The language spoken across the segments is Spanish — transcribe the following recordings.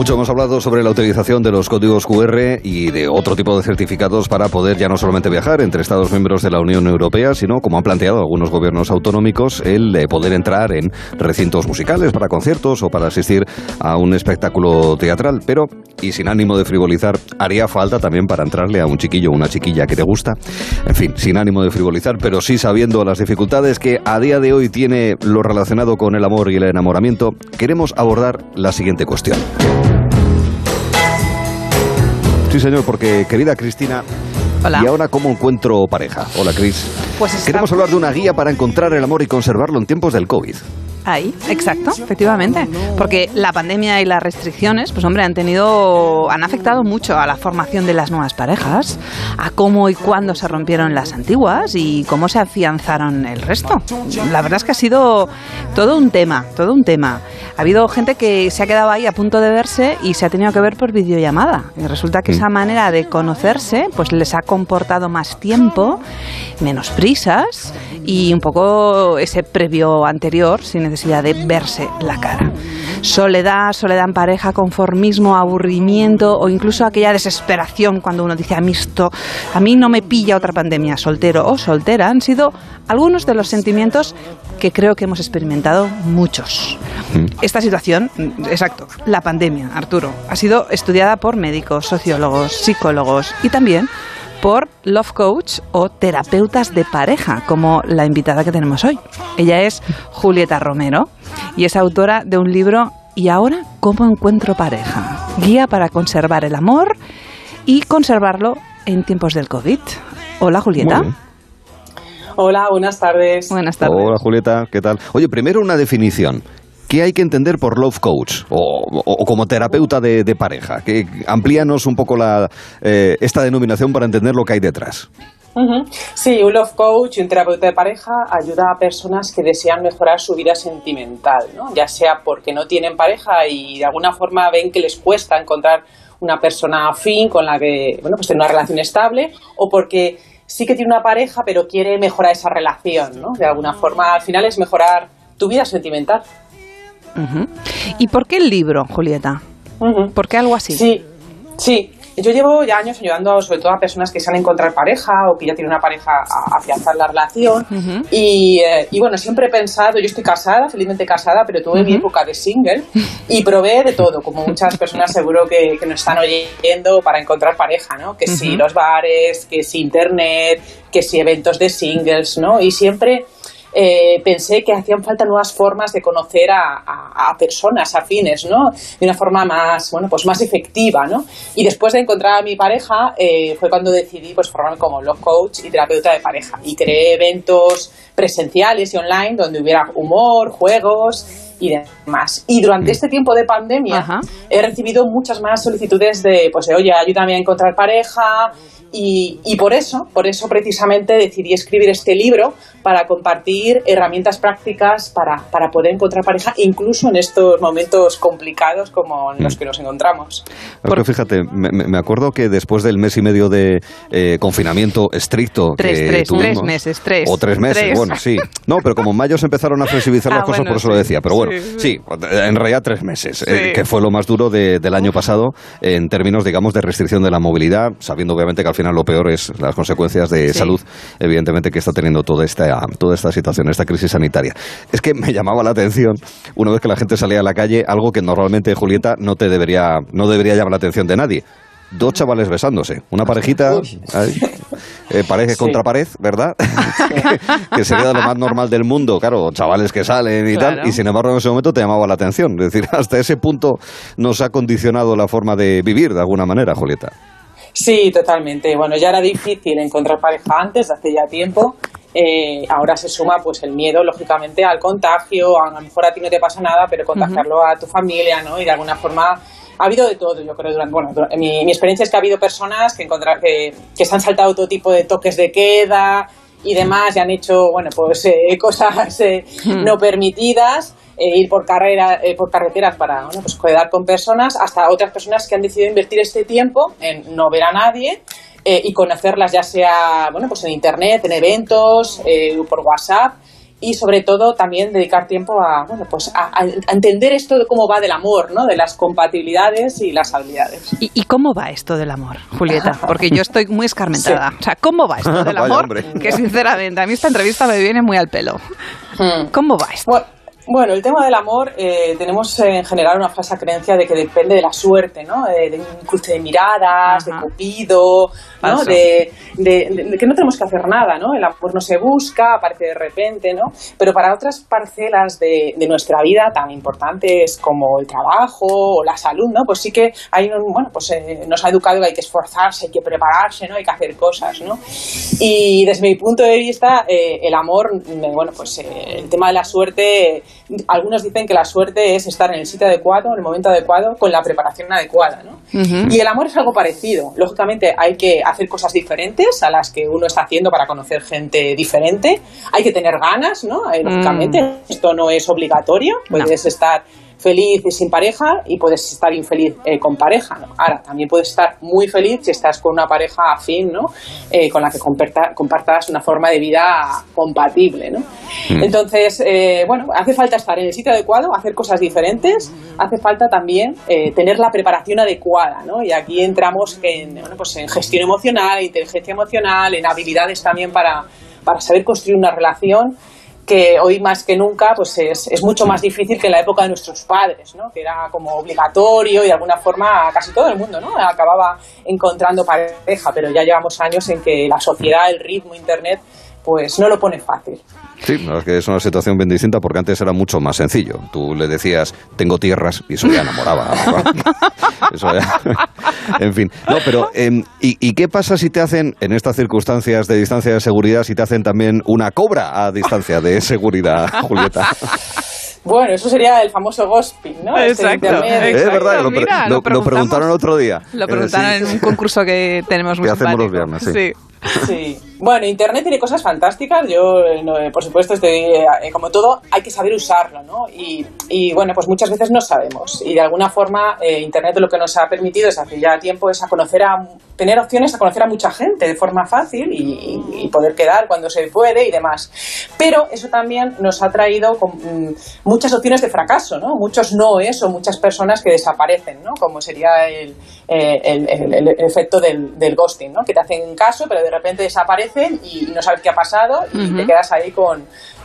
Mucho hemos hablado sobre la utilización de los códigos QR y de otro tipo de certificados para poder ya no solamente viajar entre Estados miembros de la Unión Europea, sino, como han planteado algunos gobiernos autonómicos, el de poder entrar en recintos musicales para conciertos o para asistir a un espectáculo teatral. Pero, y sin ánimo de frivolizar, haría falta también para entrarle a un chiquillo o una chiquilla que te gusta. En fin, sin ánimo de frivolizar, pero sí sabiendo las dificultades que a día de hoy tiene lo relacionado con el amor y el enamoramiento, queremos abordar la siguiente cuestión. Sí, señor, porque querida Cristina, Hola. ¿y ahora cómo encuentro pareja? Hola, Cris. Pues Queremos hablar de una guía para encontrar el amor y conservarlo en tiempos del COVID. Ahí, exacto, efectivamente. Porque la pandemia y las restricciones, pues hombre, han tenido, han afectado mucho a la formación de las nuevas parejas, a cómo y cuándo se rompieron las antiguas y cómo se afianzaron el resto. La verdad es que ha sido todo un tema, todo un tema. Ha habido gente que se ha quedado ahí a punto de verse y se ha tenido que ver por videollamada. Y resulta que esa manera de conocerse, pues les ha comportado más tiempo, menos prisas y un poco ese previo anterior sin necesidad de verse la cara. Soledad, soledad en pareja, conformismo, aburrimiento o incluso aquella desesperación cuando uno dice a mí esto, a mí no me pilla otra pandemia, soltero o soltera, han sido algunos de los sentimientos que creo que hemos experimentado muchos. Esta situación, mm, exacto, la pandemia, Arturo, ha sido estudiada por médicos, sociólogos, psicólogos y también por love coach o terapeutas de pareja, como la invitada que tenemos hoy. Ella es Julieta Romero y es autora de un libro ¿Y ahora cómo encuentro pareja? Guía para conservar el amor y conservarlo en tiempos del COVID. Hola Julieta. Hola, buenas tardes. Buenas tardes. Hola, Julieta, ¿qué tal? Oye, primero una definición. ¿Qué hay que entender por love coach o, como terapeuta de, pareja? Que amplíanos un poco la, eh, esta denominación para entender lo que hay detrás. Sí, un love coach y un terapeuta de pareja ayuda a personas que desean mejorar su vida sentimental, ¿no? ya sea porque no tienen pareja y de alguna forma ven que les cuesta encontrar una persona afín con la que bueno, pues tener una relación estable o porque sí que tiene una pareja pero quiere mejorar esa relación. ¿no? De alguna forma, al final es mejorar tu vida sentimental. ¿Y por qué el libro, Julieta? ¿Por qué algo así? Sí, sí. Yo llevo ya años ayudando sobre todo a personas que se han encontrar pareja o que ya tienen una pareja a afianzar la relación. Y, eh, y bueno, siempre he pensado, yo estoy casada, felizmente casada, pero tuve mi época de single y probé de todo, como muchas personas seguro que, que nos están oyendo para encontrar pareja, ¿no? Que si los bares, que si internet, que si eventos de singles, ¿no? Y siempre eh, pensé que hacían falta nuevas formas de conocer a, a- a personas afines, ¿no? De una forma más, bueno, pues más efectiva, ¿no? Y después de encontrar a mi pareja, eh, fue cuando decidí pues formarme como love coach y terapeuta de pareja. Y creé eventos presenciales y online donde hubiera humor, juegos y demás. Y durante este tiempo de pandemia Ajá. he recibido muchas más solicitudes de, pues, oye, ayúdame a encontrar pareja. Y, y por eso, por eso precisamente decidí escribir este libro para compartir herramientas prácticas para, para poder encontrar pareja, incluso en estos momentos complicados como en los que nos encontramos. Porque fíjate, me, acuerdo que después del mes y medio de eh, confinamiento estricto Tres, que tres, tuvimos, tres meses, tres. o tres meses, Tres. bueno, sí. No, pero como en mayo se empezaron a flexibilizar Ah, las cosas, bueno, por eso lo decía. Pero bueno, Sí, sí, en realidad tres meses, eh, que fue lo más duro de- del año pasado en términos, digamos, de restricción de la movilidad, sabiendo obviamente que al final lo peor es las consecuencias de Sí. salud, evidentemente, que está teniendo toda esta, toda esta situación, esta crisis sanitaria. Es que me llamaba la atención, una vez que la gente salía a la calle, algo que normalmente, Julieta, no te debería, no debería llamar la atención de nadie. Dos chavales besándose, una parejita, ahí, eh, pared Sí. contra pared, ¿verdad? que, que sería lo más normal del mundo, claro, chavales que salen y Claro. tal, y sin embargo en ese momento te llamaba la atención. Es decir, hasta ese punto nos ha condicionado la forma de vivir de alguna manera, Julieta. Sí, totalmente. Bueno, ya era difícil encontrar pareja antes, hace ya tiempo. Eh, ahora se suma pues el miedo, lógicamente, al contagio. A lo mejor a ti no te pasa nada, pero contagiarlo a tu familia, ¿no? Y de alguna forma ha habido de todo, yo creo. Durante, bueno, mi, mi experiencia es que ha habido personas que, que, que se han saltado todo tipo de toques de queda y demás, y han hecho, bueno, pues eh, cosas eh, no permitidas, eh, ir por, carrera, eh, por carreteras para bueno, pues quedar con personas, hasta otras personas que han decidido invertir este tiempo en no ver a nadie eh, y conocerlas ya sea bueno pues en internet, en eventos, eh, por WhatsApp y sobre todo también dedicar tiempo a, bueno, pues a, entender esto de cómo va del amor, ¿no? De las compatibilidades y las habilidades. ¿Y, cómo va esto del amor, Julieta? Porque yo estoy muy escarmentada. O sea, ¿cómo va esto del amor? que sinceramente, a mí esta entrevista me viene muy al pelo. Hmm. ¿Cómo va esto? Bueno, el tema del amor, eh, tenemos en general una falsa creencia de que depende de la suerte, ¿no? Eh, de un cruce de miradas, de cupido, ¿no? De, que no tenemos que hacer nada, ¿no? El amor no se busca, aparece de repente, ¿no? Pero para otras parcelas de, nuestra vida tan importantes como el trabajo o la salud, ¿no? Pues sí que hay, bueno, pues eh, nos ha educado que hay que esforzarse, hay que prepararse, ¿no? Hay que hacer cosas, ¿no? Y desde mi punto de vista, el amor, bueno, pues el tema de la suerte algunos dicen que la suerte es estar en el sitio adecuado, en el momento adecuado, con la preparación adecuada. ¿no? Y el amor es algo parecido. Lógicamente hay que hacer cosas diferentes a las que uno está haciendo para conocer gente diferente. Hay que tener ganas, ¿no? Eh, lógicamente, mm. esto no es obligatorio. Puedes estar feliz y sin pareja y puedes estar infeliz eh, con pareja. ¿no? Ahora, también puedes estar muy feliz si estás con una pareja afín, ¿no? Eh, con la que compartas una forma de vida compatible. ¿no? Mm. Entonces, eh, bueno, hace falta estar en el sitio adecuado, hacer cosas diferentes, hace falta también tener la preparación adecuada. ¿no? Y aquí entramos en, bueno, pues en gestión emocional, inteligencia emocional, en habilidades también para, para saber construir una relación que hoy más que nunca pues es, es, mucho más difícil que en la época de nuestros padres, ¿no? que era como obligatorio y de alguna forma casi todo el mundo ¿no? acababa encontrando pareja, pero ya llevamos años en que la sociedad, el ritmo, Internet, pues no lo pone fácil. Sí, es que es una situación bien distinta porque antes era mucho más sencillo. Tú le decías, tengo tierras, y eso ya enamoraba. eso ya... en fin. No, pero, em, ¿y, qué pasa si te hacen, en estas circunstancias de distancia de seguridad, si te hacen también una cobra a distancia de seguridad, Julieta? Bueno, eso sería el famoso ghosting, ¿no? Este Exacto. Es verdad, lo, preguntaron otro día. Lo preguntaron en un concurso que tenemos muy Que hacemos los viernes, sí. Sí. Bueno, Internet tiene cosas fantásticas. Yo, eh, por supuesto, estoy, eh, como todo, hay que saber usarlo, ¿no? Y, y, bueno, pues muchas veces no sabemos. Y de alguna forma, eh, Internet lo que nos ha permitido es hace ya tiempo es a conocer a, tener opciones a conocer a mucha gente de forma fácil y, poder quedar cuando se puede y demás. Pero eso también nos ha traído mm, muchas opciones de fracaso, ¿no? Muchos noes o muchas personas que desaparecen, ¿no? Como sería el, efecto del, del ghosting, ¿no? Que te hacen caso, pero de repente desaparecen y no sabes qué ha pasado y te quedas ahí con,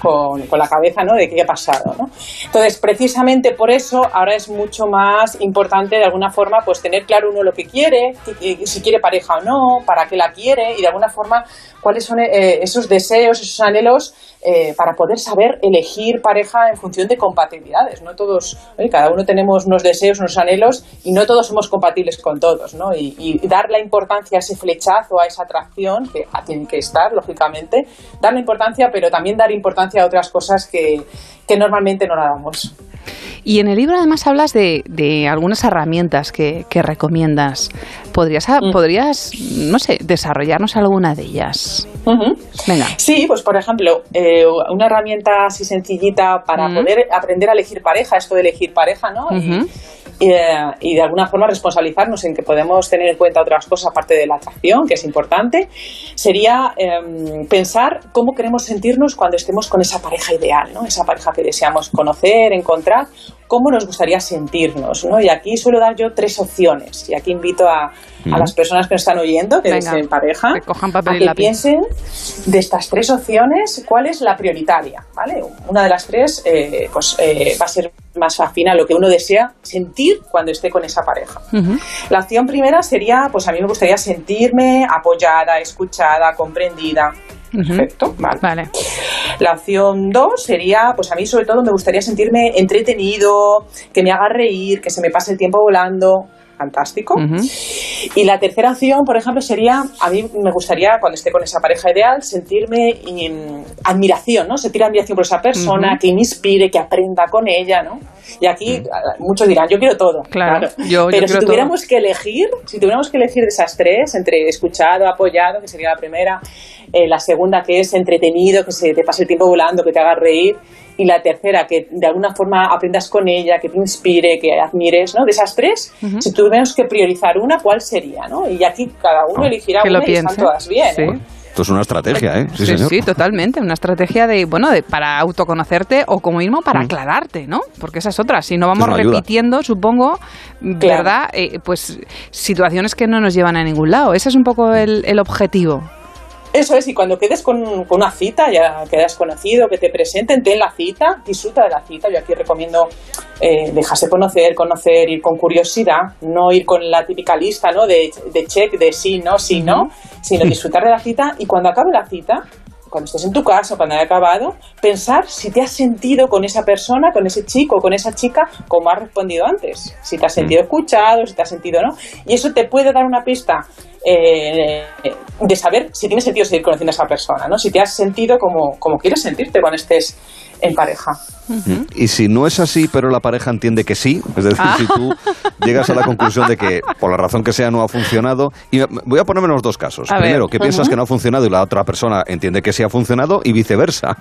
con, la cabeza ¿no? de qué ha pasado. ¿no? Entonces, precisamente por eso ahora es mucho más importante de alguna forma pues tener claro uno lo que quiere, si quiere pareja o no, para qué la quiere y de alguna forma cuáles son eh, esos deseos, esos anhelos eh, para poder saber elegir pareja en función de compatibilidades. No todos, cada uno tenemos unos deseos, unos anhelos y no todos somos compatibles con todos. ¿no? Y, dar la importancia a ese flechazo, a esa atracción, que tiene que estar, lógicamente, dar la importancia, pero también dar importancia a otras cosas que, que normalmente no la damos. Y en el libro además hablas de, de algunas herramientas que, que recomiendas. ¿Podrías, mm. ¿Podrías, no sé, desarrollarnos alguna de ellas? Venga. Sí, pues por ejemplo, eh, una herramienta así sencillita para poder aprender a elegir pareja, esto de elegir pareja, ¿no? Y, de alguna forma responsabilizarnos en que podemos tener en cuenta otras cosas aparte de la atracción, que es importante, sería em, pensar cómo queremos sentirnos cuando estemos con esa pareja ideal, ¿no? esa pareja que deseamos conocer, encontrar, cómo nos gustaría sentirnos. ¿no? Y aquí suelo dar yo tres opciones. Y aquí invito a, a las personas que nos están oyendo, que en pareja, a que piensen de estas tres opciones cuál es la prioritaria. ¿vale? Una de las tres eh, pues, eh, va a ser más afín a lo que uno desea sentir cuando esté con esa pareja. La opción primera sería, pues a mí me gustaría sentirme apoyada, escuchada, comprendida. Perfecto, vale. La opción dos sería, pues a mí sobre todo me gustaría sentirme entretenido, que me haga reír, que se me pase el tiempo volando fantástico. Y la tercera opción, por ejemplo, sería, a mí me gustaría, cuando esté con esa pareja ideal, sentirme en admiración, ¿no? Sentir admiración por esa persona, que me inspire, que aprenda con ella, ¿no? Y aquí muchos dirán, yo quiero todo. Claro. Pero si tuviéramos que elegir, si tuviéramos que elegir de esas tres, entre escuchado, apoyado, que sería la primera, eh, la segunda que es entretenido, que se te pase el tiempo volando, que te haga reír, y la tercera, que de alguna forma aprendas con ella, que te inspire, que admires, ¿no? De esas tres, si tuviéramos que priorizar una, ¿cuál sería, no? Y aquí cada uno elegirá una y están todas bien, Esto es una estrategia, ¿eh? Sí, sí, totalmente. Una estrategia de, bueno, de, para autoconocerte o como mismo para mm. aclararte, ¿no? Porque esa es otra. Si no vamos repitiendo, supongo, ¿verdad? Eh, pues situaciones que no nos llevan a ningún lado. Ese es un poco el, el objetivo. Eso es, y cuando quedes con, una cita, ya quedas conocido, que te presenten, ten la cita, disfruta de la cita. Yo aquí recomiendo eh, dejarse conocer, conocer, ir con curiosidad, no ir con la típica lista ¿no? de, de check, de sí, no, sí, no, sino disfrutar de la cita y cuando acabe la cita, cuando estés en tu casa, cuando haya acabado, pensar si te has sentido con esa persona, con ese chico, con esa chica, como has respondido antes. Si te has sentido escuchado, si te has sentido no. Y eso te puede dar una pista eh, de saber si tiene sentido seguir conociendo a esa persona, ¿no? Si te has sentido como, como quieres sentirte cuando estés en pareja. Y si no es así, pero la pareja entiende que sí, es decir, ah. si tú llegas a la conclusión de que por la razón que sea no ha funcionado, y voy a ponerme los dos casos. Primero, que piensas que no ha funcionado y la otra persona entiende que sí ha funcionado y viceversa.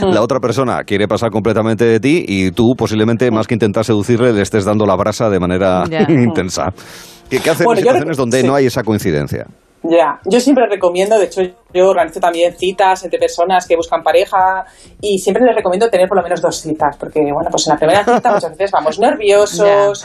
la otra persona quiere pasar completamente de ti y tú posiblemente más que intentar seducirle le estés dando la brasa de manera intensa. ¿Qué, qué hacer en situaciones donde no hay esa coincidencia? Ya, yo siempre recomiendo, de hecho yo organizo también citas entre personas que buscan pareja y siempre les recomiendo tener por lo menos dos citas, porque bueno, pues en la primera cita muchas veces vamos nerviosos,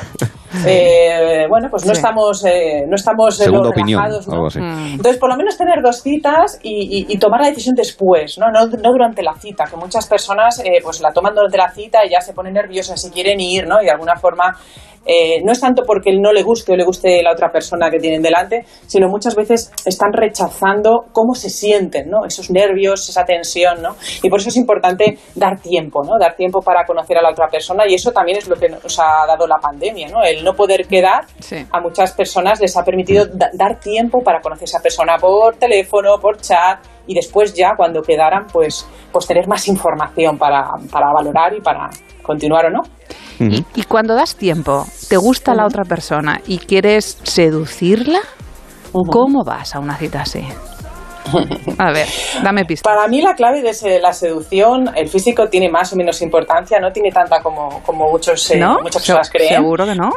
eh, bueno, pues no estamos, eh, no estamos eh, Segunda opinión, ¿no? así. Mm. Entonces, por lo menos tener dos citas y, y, tomar la decisión después, ¿no? No, no durante la cita, que muchas personas eh, pues la toman durante la cita y ya se ponen nerviosas si quieren ir, ¿no? Y de alguna forma eh, no es tanto porque no le guste o le guste la otra persona que tienen delante, sino muchas veces están rechazando cómo se sienten, ¿no? Esos nervios, esa tensión, ¿no? Y por eso es importante dar tiempo, ¿no? Dar tiempo para conocer a la otra persona y eso también es lo que nos ha dado la pandemia, ¿no? El no poder quedar a muchas personas les ha permitido dar tiempo para conocer a esa persona por teléfono, por chat y después ya cuando quedaran pues, pues tener más información para, para valorar y para continuar o no y, cuando das tiempo, te gusta la otra persona y quieres seducirla, ¿cómo vas a una cita así? A ver, dame pista. Para mí la clave de la seducción, el físico tiene más o menos importancia, no tiene tanta como, como muchos, eh, muchas personas creen. ¿Seguro que no?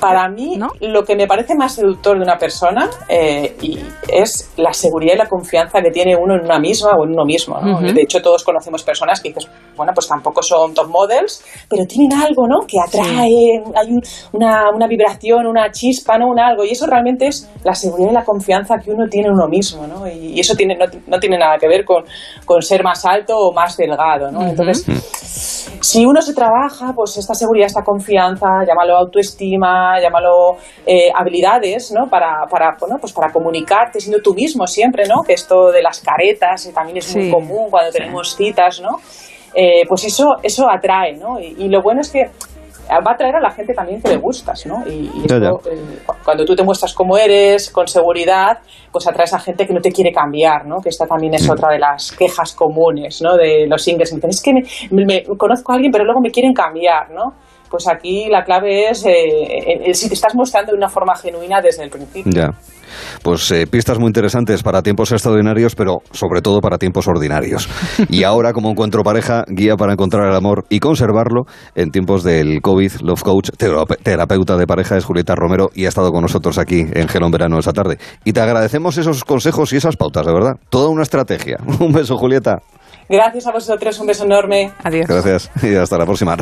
Para mí, lo que me parece más seductor de una persona eh, y es la seguridad y la confianza que tiene uno en una misma o en uno mismo. De hecho, todos conocemos personas que dices, bueno, pues tampoco son top models, pero tienen algo, ¿no? Que atrae, hay una, una, vibración, una chispa, ¿no? Un algo. Y eso realmente es la seguridad y la confianza que uno tiene en uno mismo, ¿no? Y, eso tiene, no, tiene nada que ver con, con, ser más alto o más delgado, ¿no? Entonces, si uno se trabaja, pues esta seguridad, esta confianza, llámalo autoestima, llámalo eh, habilidades, ¿no? Para, para, bueno, pues para comunicarte siendo tú mismo siempre, ¿no? Que esto de las caretas también es muy común cuando tenemos citas, ¿no? Eh, pues eso, eso atrae, ¿no? Y, lo bueno es que va a atraer a la gente también que le gustas, ¿no? Y, eh, cuando tú te muestras como eres, con seguridad, pues atraes a gente que no te quiere cambiar, ¿no? Que esta también es mm. otra de las quejas comunes, ¿no? De los singles. Es que me, conozco a alguien, pero luego me quieren cambiar, ¿no? Pues aquí la clave es eh, si te estás mostrando de una forma genuina desde el principio. Ya. Pues eh, pistas muy interesantes para tiempos extraordinarios, pero sobre todo para tiempos ordinarios. Y ahora, como encuentro pareja, guía para encontrar el amor y conservarlo en tiempos del COVID, Love Coach, terapeuta de pareja, es Julieta Romero y ha estado con nosotros aquí en Gelón Verano esa tarde. Y te agradecemos esos consejos y esas pautas, de verdad. Toda una estrategia. Un beso, Julieta. Gracias a vosotros, un beso enorme. Adiós. Gracias y hasta la próxima.